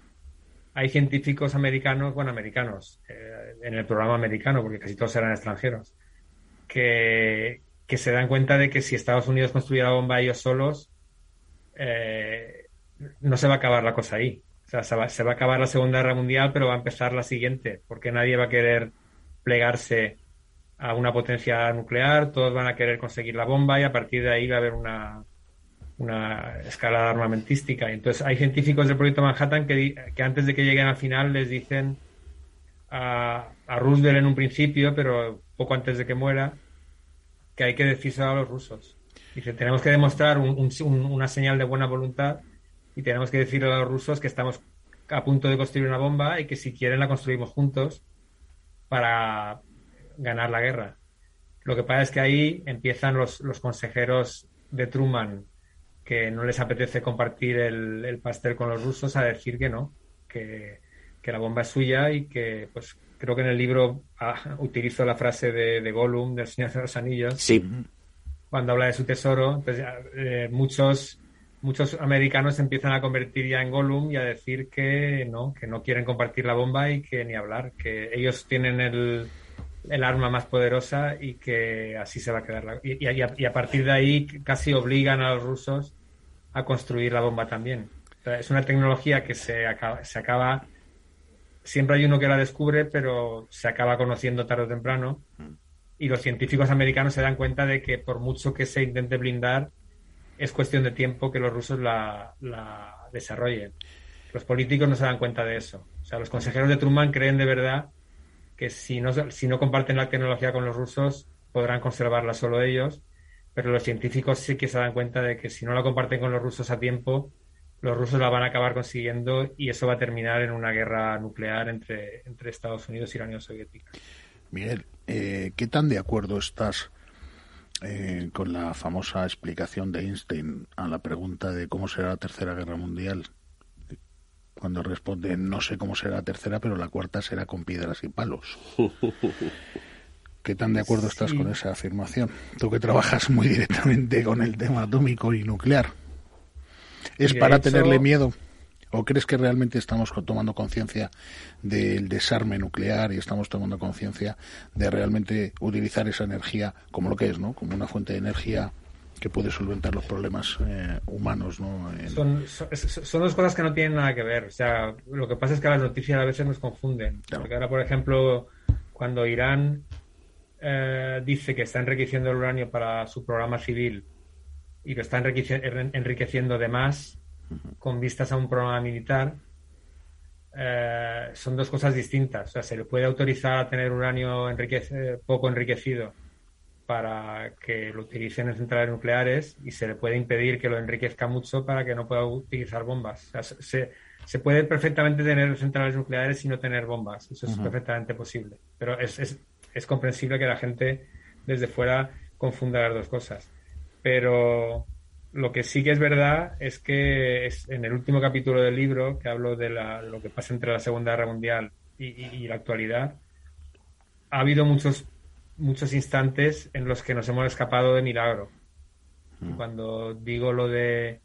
hay científicos americanos, bueno, americanos, eh, en el programa americano, porque casi todos eran extranjeros, que, que, se dan cuenta de que si Estados Unidos construyera la bomba ellos solos, eh, no se va a acabar la cosa ahí. O sea, se va, a acabar la Segunda Guerra Mundial, pero va a empezar la siguiente, porque nadie va a querer plegarse a una potencia nuclear, todos van a querer conseguir la bomba y a partir de ahí va a haber una, una escalada armamentística. Entonces, hay científicos del proyecto Manhattan que, que antes de que lleguen al final les dicen a, a, Roosevelt en un principio, pero poco antes de que muera, que hay que decírselo a los rusos. Dice, tenemos que demostrar una señal de buena voluntad y tenemos que decirle a los rusos que estamos a punto de construir una bomba y que si quieren la construimos juntos para ganar la guerra. Lo que pasa es que ahí empiezan los, los consejeros de Truman que no les apetece compartir el, pastel con los rusos a decir que no, que, la bomba es suya y que, pues, creo que en el libro ah, utilizo la frase de, de, Gollum, del Señor de los Anillos, sí. cuando habla de su tesoro. Entonces, eh, muchos, muchos americanos empiezan a convertir ya en Gollum y a decir que no, que no quieren compartir la bomba y que ni hablar, que ellos tienen el, el arma más poderosa y que así se va a quedar. La, y, y, a, partir de ahí casi obligan a los rusos a construir la bomba también. es una tecnología que se acaba, se acaba, siempre hay uno que la descubre, pero se acaba conociendo tarde o temprano. Y los científicos americanos se dan cuenta de que por mucho que se intente blindar, es cuestión de tiempo que los rusos la, desarrollen. Los políticos no se dan cuenta de eso. O sea, los consejeros de Truman creen de verdad que si no, si no comparten la tecnología con los rusos, podrán conservarla solo ellos, pero los científicos sí que se dan cuenta de que si no la comparten con los rusos a tiempo, los rusos la van a acabar consiguiendo y eso va a terminar en una guerra nuclear entre, entre Estados Unidos y la Unión Soviética. Miguel, eh, ¿qué tan de acuerdo estás eh, con la famosa explicación de Einstein a la pregunta de cómo será la Tercera Guerra Mundial? cuando responde no sé cómo será la tercera, pero la cuarta será con piedras y palos. ¿Qué tan de acuerdo estás con esa afirmación? Tú que trabajas muy directamente con el tema atómico y nuclear. ¿Es para tenerle miedo? ¿O crees que realmente estamos tomando conciencia del desarme nuclear y estamos tomando conciencia de realmente utilizar esa energía como lo que es, ¿no? Como una fuente de energía que puede solventar los problemas eh, humanos. ¿no? Son, son, dos cosas que no tienen nada que ver. O sea, lo que pasa es que las noticias a veces nos confunden. Porque ahora, por ejemplo, cuando Irán eh, dice que está enriqueciendo el uranio para su programa civil y lo está enriqueciendo de más con vistas a un programa militar, eh, son dos cosas distintas. O sea, se le puede autorizar a tener uranio poco enriquecido para que lo utilicen en centrales nucleares y se le puede impedir que lo enriquezca mucho para que no pueda utilizar bombas. se, se, puede perfectamente tener centrales nucleares y no tener bombas. Eso es perfectamente posible. Pero es, es, es, comprensible que la gente desde fuera confunda las dos cosas. Pero lo que sí que es verdad es que es, en el último capítulo del libro, que hablo de la, lo que pasa entre la Segunda Guerra Mundial y, y la actualidad, ha habido muchos muchos instantes en los que nos hemos escapado de milagro. Mm. Cuando digo lo de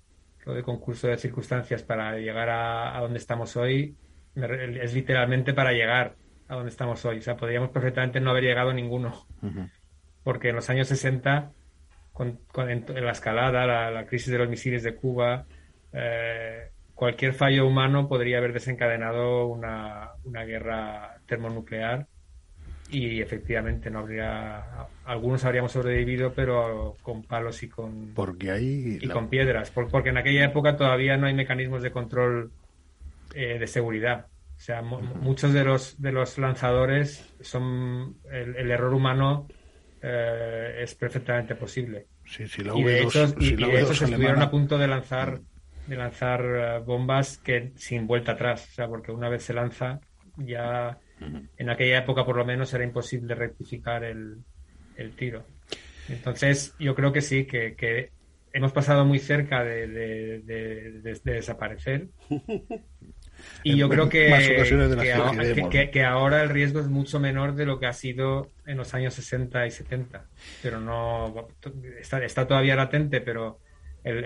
lo de concurso de circunstancias para llegar a, donde estamos hoy, es literalmente para llegar a donde estamos hoy. O sea, podríamos perfectamente no haber llegado ninguno. Porque en los años 60, con, en, la escalada, la, crisis de los misiles de Cuba, eh, cualquier fallo humano podría haber desencadenado una, una guerra termonuclear y efectivamente no habría algunos habríamos sobrevivido pero con palos y con porque hay y con piedras porque en aquella época todavía no hay mecanismos de control eh, de seguridad. O sea muchos de los de los lanzadores son el, error humano eh, es perfectamente posible sí, sí, y de hecho, se estuvieron a punto de lanzar de lanzar eh, bombas que sin vuelta atrás o sea porque una vez se lanza ya en aquella época, por lo menos, era imposible rectificar el, tiro. Entonces, yo creo que sí, que, hemos pasado muy cerca de, desaparecer. Y yo creo que, que, ahora, el riesgo es mucho menor de lo que ha sido en los años 60 y 70. Pero no está, está todavía latente, pero el,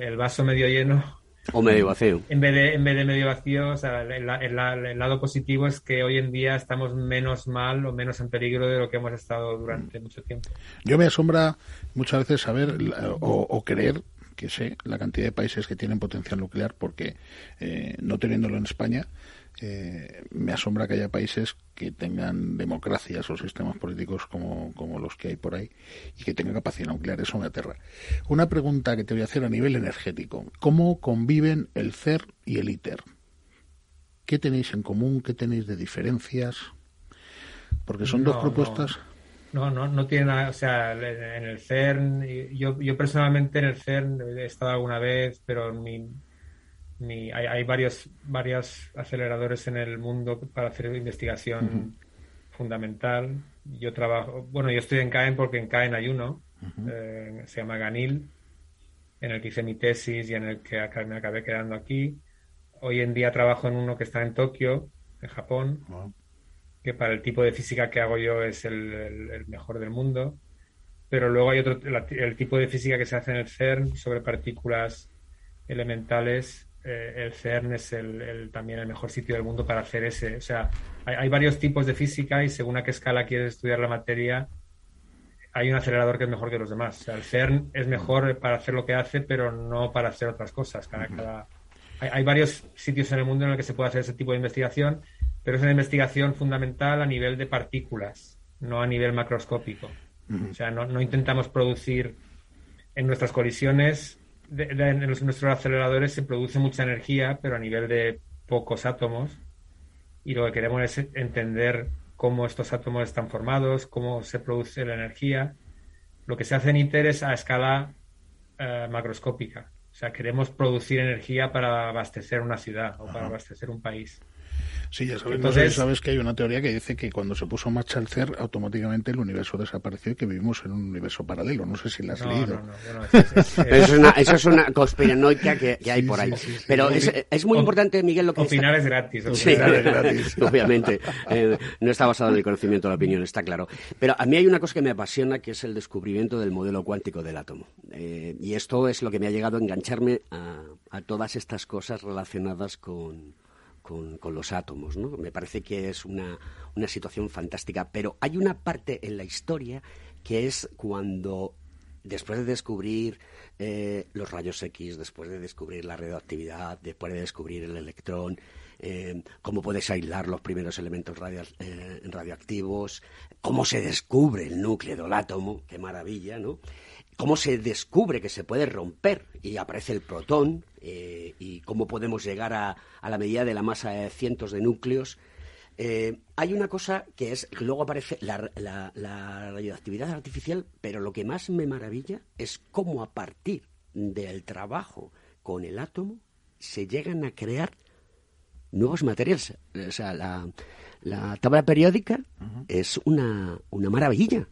el vaso medio lleno o medio vacío. En vez de, en vez de medio vacío, o sea, el, lado positivo es que hoy en día estamos menos mal o menos en peligro de lo que hemos estado durante mucho tiempo. Yo me asombra muchas veces saber o, o creer que sé la cantidad de países que tienen potencial nuclear porque eh, no teniéndolo en España eh, me asombra que haya países que tengan democracias o sistemas políticos como, como, los que hay por ahí y que tengan capacidad nuclear. Eso me aterra. Una pregunta que te voy a hacer a nivel energético. ¿Cómo conviven el CER y el ITER? ¿Qué tenéis en común? ¿Qué tenéis de diferencias? Porque son dos propuestas. No, no, no tiene nada, o sea, en el CERN, yo, yo personalmente en el CERN he estado alguna vez, pero ni hay, hay varios, varios aceleradores en el mundo para hacer investigación fundamental. Yo trabajo, bueno, yo estoy en CAEN porque en CAEN hay uno, eh, se llama Ganil, en el que hice mi tesis y en el que me acabé quedando aquí. Hoy en día trabajo en uno que está en Tokio, en Japón, que para el tipo de física que hago yo es el, mejor del mundo. Pero luego hay otro, el tipo de física que se hace en el CERN sobre partículas elementales. Eh, el CERN es el, también el mejor sitio del mundo para hacer ese. O sea, hay, hay varios tipos de física y según a qué escala quieres estudiar la materia, hay un acelerador que es mejor que los demás. O sea, el CERN es mejor para hacer lo que hace, pero no para hacer otras cosas. Cada, hay, varios sitios en el mundo en el que se puede hacer ese tipo de investigación, pero es una investigación fundamental a nivel de partículas, no a nivel macroscópico. O sea, no, intentamos producir en nuestras colisiones, en nuestros aceleradores se produce mucha energía, pero a nivel de pocos átomos. Y lo que queremos es entender cómo estos átomos están formados, cómo se produce la energía. Lo que se hace en ITER es a escala eh, macroscópica. O sea, queremos producir energía para abastecer una ciudad o para abastecer un país. Sí, ya sabes, Entonces, sabes que hay una teoría que dice que cuando se puso en marcha el CER, automáticamente el universo desapareció y que vivimos en un universo paralelo. No sé si la has leído. eso, es una conspiranoica que, hay por ahí. Pero es, muy importante, Miguel, lo que... Opinar es gratis. Sí, gratis. obviamente. Eh, no está basado en el conocimiento de la opinión, está claro. Pero a mí hay una cosa que me apasiona, que es el descubrimiento del modelo cuántico del átomo. Eh, y esto es lo que me ha llegado a engancharme a todas estas cosas relacionadas con con, los átomos. ¿no? Me parece que es una, situación fantástica. Pero hay una parte en la historia que es cuando, después de descubrir eh, los rayos X, después de descubrir la radioactividad, después de descubrir el electrón, eh, cómo puedes aislar los primeros elementos eh, radioactivos, cómo se descubre el núcleo del átomo, qué maravilla, ¿no? Cómo se descubre que se puede romper y aparece el protón eh, y cómo podemos llegar a, la medida de la masa de cientos de núcleos. Eh, hay una cosa que es, luego aparece la, radioactividad artificial, pero lo que más me maravilla es cómo a partir del trabajo con el átomo se llegan a crear nuevos materiales. O sea, la, tabla periódica es una, una maravilla.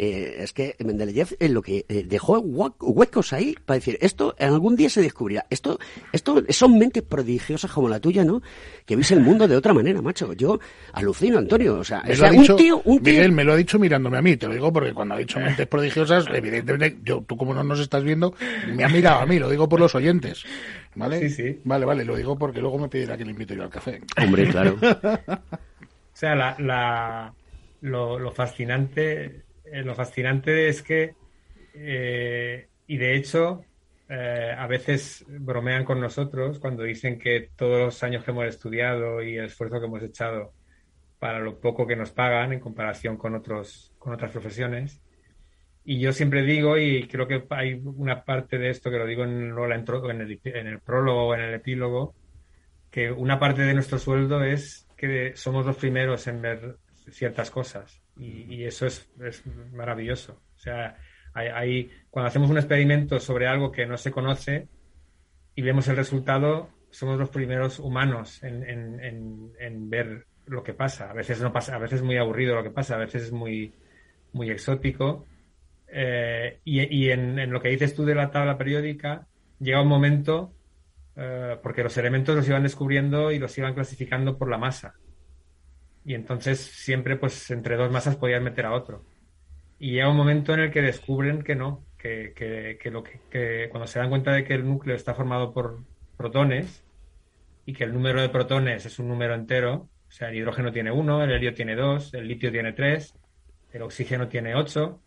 Eh, es que Mendeleev es lo que eh, dejó huecos ahí para decir, esto en algún día se descubrirá. Esto, esto son mentes prodigiosas como la tuya, ¿no? Que ves el mundo de otra manera, macho. Yo alucino, Antonio. O sea, un, tío, un tío... Miguel me lo ha dicho mirándome a mí, te lo digo porque cuando ha dicho mentes prodigiosas, evidentemente, yo, tú como no nos estás viendo, me ha mirado a mí, lo digo por los oyentes. ¿Vale? Sí, sí. Vale, vale, lo digo porque luego me pedirá que le invito yo al café. Hombre, claro. o sea, la, la, lo, lo fascinante eh, lo fascinante es que, eh, y de hecho, eh, a veces bromean con nosotros cuando dicen que todos los años que hemos estudiado y el esfuerzo que hemos echado para lo poco que nos pagan en comparación con, otros, con otras profesiones. Y yo siempre digo, y creo que hay una parte de esto que lo digo en, en, el, en el prólogo o en el epílogo, que una parte de nuestro sueldo es que somos los primeros en ver ciertas cosas. Y, eso es, maravilloso. O sea, hay, cuando hacemos un experimento sobre algo que no se conoce y vemos el resultado, somos los primeros humanos en, ver lo que pasa. A veces no pasa, a veces es muy aburrido lo que pasa, a veces es muy, muy exótico. Eh, y, en, lo que dices tú de la tabla periódica, llega un momento, eh, porque los elementos los iban descubriendo y los iban clasificando por la masa y entonces siempre pues entre dos masas podían meter a otro. Y llega un momento en el que descubren que no, que, que, lo que, cuando se dan cuenta de que el núcleo está formado por protones y que el número de protones es un número entero, o sea, el hidrógeno tiene uno, el helio tiene dos, el litio tiene tres, el oxígeno tiene ocho.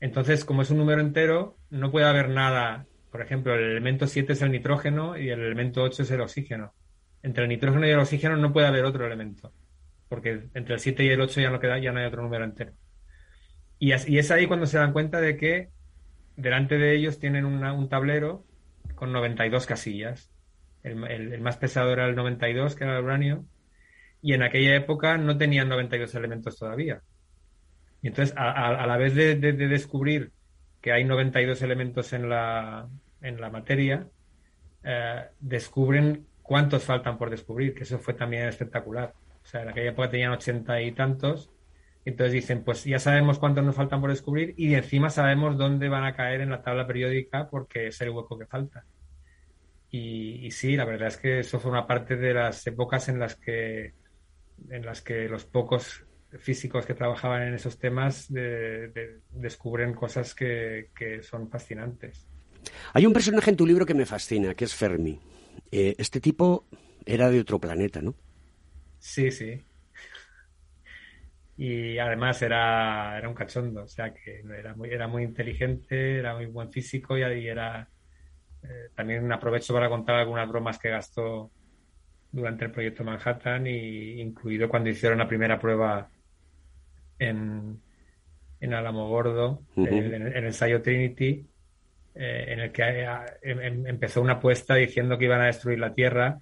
Entonces, como es un número entero, no puede haber nada. Por ejemplo, el elemento 7 es el nitrógeno y el elemento 8 es el oxígeno. Entre el nitrógeno y el oxígeno no puede haber otro elemento porque entre el 7 y el 8 ya no queda, ya no hay otro número entero. Y es, ahí cuando se dan cuenta de que delante de ellos tienen un tablero con 92 casillas. El, el, más pesado era el 92, que era el uranio, y en aquella época no tenían 92 elementos todavía. Y entonces, a, la vez de, descubrir que hay 92 elementos en la, en la materia, eh, descubren cuántos faltan por descubrir, que eso fue también espectacular. O sea, en aquella época tenían ochenta y tantos, entonces dicen, pues ya sabemos cuántos nos faltan por descubrir y encima sabemos dónde van a caer en la tabla periódica porque es el hueco que falta. Y, sí, la verdad es que eso fue una parte de las épocas en las que, en las que los pocos físicos que trabajaban en esos temas descubren cosas que, son fascinantes. Hay un personaje en tu libro que me fascina, que es Fermi. Eh, este tipo era de otro planeta, ¿no? Sí, sí. Y además era, era un cachondo, o sea que era muy, era muy inteligente, era muy buen físico y, y era eh, también aprovecho para contar algunas bromas que gastó durante el proyecto Manhattan, y incluido cuando hicieron la primera prueba en, en Álamo Gordo, en, el ensayo Trinity, eh, en el que eh, em, em, empezó una apuesta diciendo que iban a destruir la Tierra.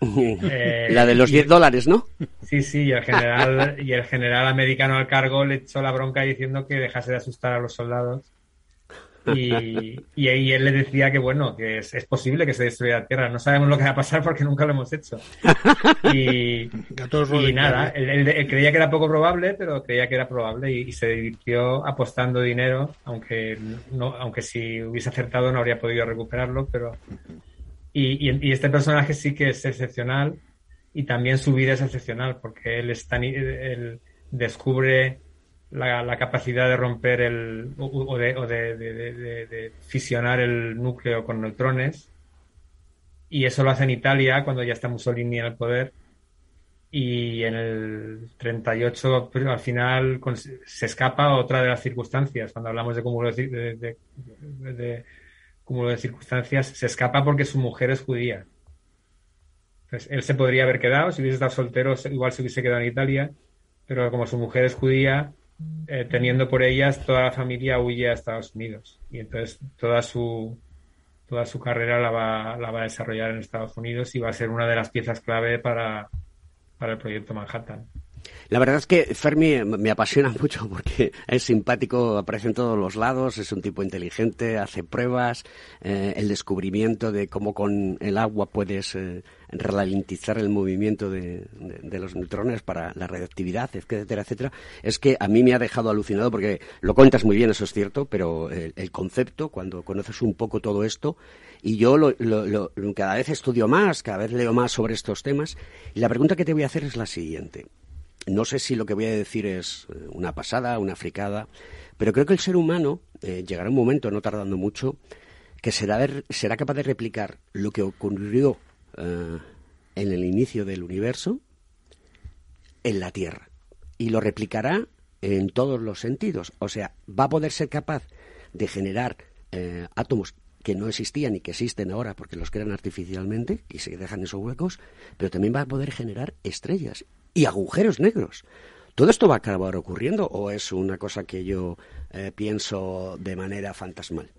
la de los 10 dólares, ¿no? Sí, sí, y el general y el general americano al cargo le echó la bronca diciendo que dejase de asustar a los soldados y, y, él le decía que, bueno, que es, posible que se destruya la Tierra. No sabemos lo que va a pasar porque nunca lo hemos hecho. Y, nada, él, creía que era poco probable, pero creía que era probable y, se divirtió apostando dinero, aunque, no, aunque si hubiese acertado no habría podido recuperarlo. pero Y, este personaje sí que es excepcional y también su vida es excepcional porque él, está, él descubre la, capacidad de romper el o, de, o de, fisionar el núcleo con neutrones y eso lo hace en Italia cuando ya está Mussolini en el poder y en el 38 pues, al final se escapa otra de las circunstancias. Cuando hablamos de cúmulo de, de, cúmulo de circunstancias se escapa porque su mujer es judía entonces él se podría haber quedado si hubiese estado soltero igual se hubiese quedado en Italia pero como su mujer es judía eh, teniendo por ellas toda la familia huye a Estados Unidos y entonces toda su toda su carrera la va, la va a desarrollar en Estados Unidos y va a ser una de las piezas clave para, para el proyecto Manhattan. La verdad es que Fermi me apasiona mucho porque es simpático, aparece en todos los lados, es un tipo inteligente, hace pruebas, eh, el descubrimiento de cómo con el agua puedes eh, ralentizar el movimiento de, los neutrones para la radioactividad, etcétera, etcétera. Es que a mí me ha dejado alucinado porque lo cuentas muy bien, eso es cierto, pero el, concepto, cuando conoces un poco todo esto, y yo cada vez estudio más, cada vez leo más sobre estos temas, y la pregunta que te voy a hacer es la siguiente. No sé si lo que voy a decir es eh, una pasada, una fricada, pero creo que el ser humano eh, llegará un momento, no tardando mucho, que será, será capaz de replicar lo que ocurrió eh, en el inicio del universo en la Tierra. Y lo replicará en todos los sentidos. O sea, va a poder ser capaz de generar átomos que no existían y que existen ahora porque los crean artificialmente y se dejan esos huecos, pero también va a poder generar estrellas y agujeros negros. ¿Todo esto va a acabar ocurriendo o es una cosa que yo eh, pienso de manera fantasmal?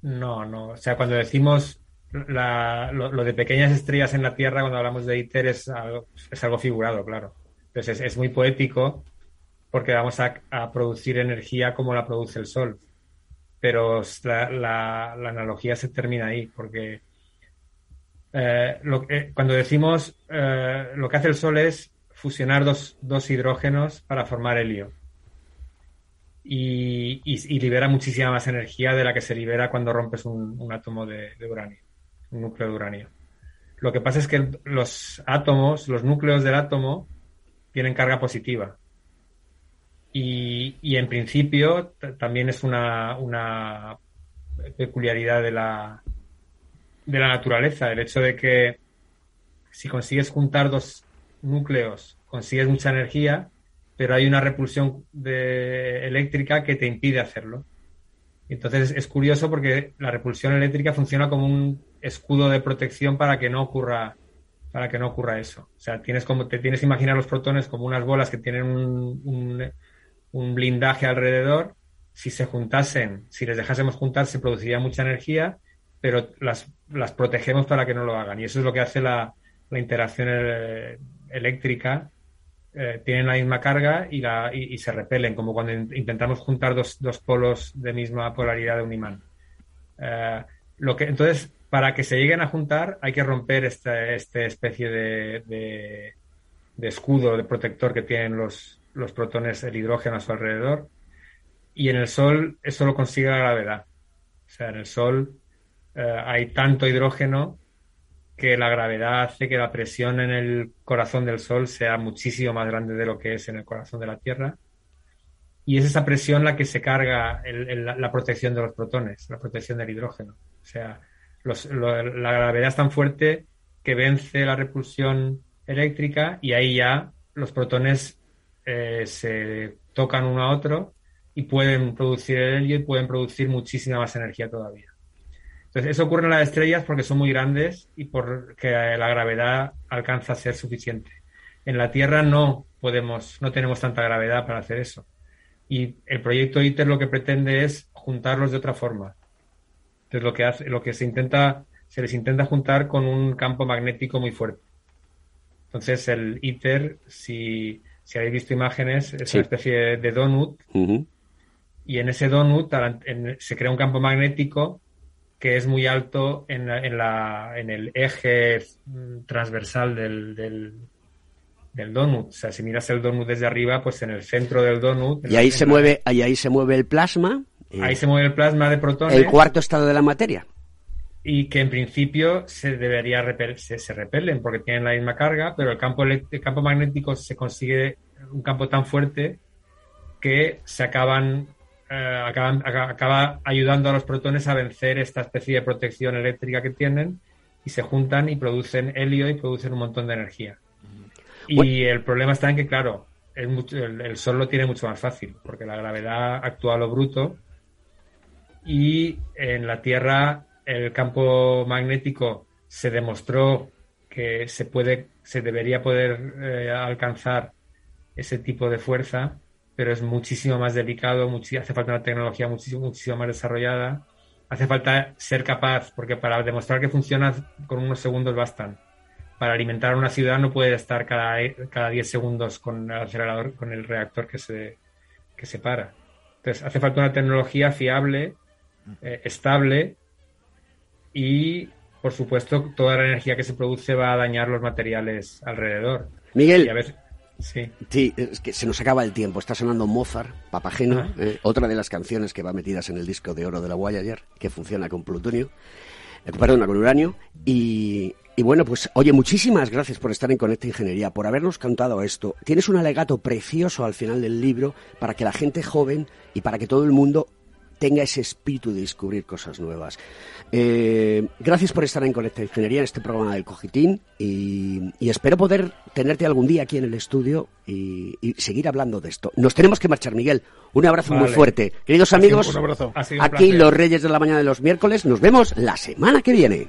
No, no. O sea, cuando decimos lo, de pequeñas estrellas en la Tierra, cuando hablamos de ITER, es algo, es algo figurado, claro. Entonces es, muy poético porque vamos a, producir energía como la produce el Sol. Pero la, analogía se termina ahí, porque eh, cuando decimos eh, lo que hace el Sol es fusionar dos, dos hidrógenos para formar helio. Y, y, libera muchísima más energía de la que se libera cuando rompes un, átomo de, uranio, un núcleo de uranio. Lo que pasa es que los átomos, los núcleos del átomo, tienen carga positiva. Y, y en principio también es una, una peculiaridad de la, de la naturaleza, el hecho de que si consigues juntar dos núcleos consigues mucha energía, pero hay una repulsión de, eléctrica que te impide hacerlo. Entonces es curioso porque la repulsión eléctrica funciona como un escudo de protección para que no ocurra para que no ocurra eso. O sea, tienes como te tienes que imaginar los protones como unas bolas que tienen un, un blindaje alrededor. Si se juntasen, si les dejásemos juntar, se produciría mucha energía, pero las, las protegemos para que no lo hagan. Y eso es lo que hace la, la interacción eh, eléctrica eh, tienen la misma carga y, se repelen, como cuando intentamos juntar dos, dos, polos de misma polaridad de un imán. Eh, lo que, entonces, para que se lleguen a juntar hay que romper esta, esta especie de, de, de, escudo, de protector que tienen los, los protones, el hidrógeno a su alrededor. Y en el Sol eso lo consigue la gravedad. O sea, en el Sol eh, hay tanto hidrógeno que la gravedad hace que la presión en el corazón del Sol sea muchísimo más grande de lo que es en el corazón de la Tierra. Y es esa presión la que se carga la protección de los protones, la protección del hidrógeno. O sea, la gravedad es tan fuerte que vence la repulsión eléctrica y ahí ya los protones eh, se tocan uno a otro y pueden producir el y pueden producir muchísima más energía todavía. Entonces, eso ocurre en las estrellas porque son muy grandes y porque la gravedad alcanza a ser suficiente. En la Tierra no podemos, no tenemos tanta gravedad para hacer eso. Y el proyecto ITER lo que pretende es juntarlos de otra forma. Entonces, lo que hace, lo que se intenta, se les intenta juntar con un campo magnético muy fuerte. Entonces, el ITER, si, si habéis visto imágenes, es una especie de donut. Y en ese donut se crea un campo magnético que es muy alto en, en, la, en el eje mm, transversal del, del, donut. O sea, si miras el donut desde arriba, pues en el centro del donut... Y ahí, se, mueve, ahí, ahí se mueve el plasma. Eh, ahí se mueve el plasma de protones. El cuarto estado de la materia. Y que en principio se debería se, se, repelen porque tienen la misma carga, pero el campo, el campo magnético se consigue un campo tan fuerte que se acaban eh, acaba, ayudando a los protones a vencer esta especie de protección eléctrica que tienen y se juntan y producen helio y producen un montón de energía. Y el problema está en que, claro, el, Sol lo tiene mucho más fácil, porque la gravedad actúa a lo bruto y en la Tierra el campo magnético se demostró que se puede, se debería poder eh, alcanzar ese tipo de fuerza pero es muchísimo más delicado, hace falta una tecnología muchísimo, muchísimo más desarrollada, hace falta ser capaz, porque para demostrar que funciona con unos segundos bastan. Para alimentar una ciudad no puede estar cada, cada 10 segundos con el acelerador, con el reactor que se, que se para. Entonces, hace falta una tecnología fiable, eh, estable y, por supuesto, toda la energía que se produce va a dañar los materiales alrededor. Miguel, Sí. sí. es que se nos acaba el tiempo. Está sonando Mozart, Papageno, eh, otra de las canciones que va metidas en el disco de oro de la Voyager, que funciona con plutonio, eh, perdona, con uranio. Y, y, bueno, pues oye, muchísimas gracias por estar en Conecta Ingeniería, por habernos cantado esto. Tienes un alegato precioso al final del libro para que la gente joven y para que todo el mundo tenga ese espíritu de descubrir cosas nuevas. Eh, gracias por estar en Conecta Ingeniería en este programa del Cogitín y, espero poder tenerte algún día aquí en el estudio y, seguir hablando de esto. Nos tenemos que marchar, Miguel. Un abrazo muy fuerte. Queridos amigos, aquí los Reyes de la Mañana de los miércoles. Nos vemos la semana que viene.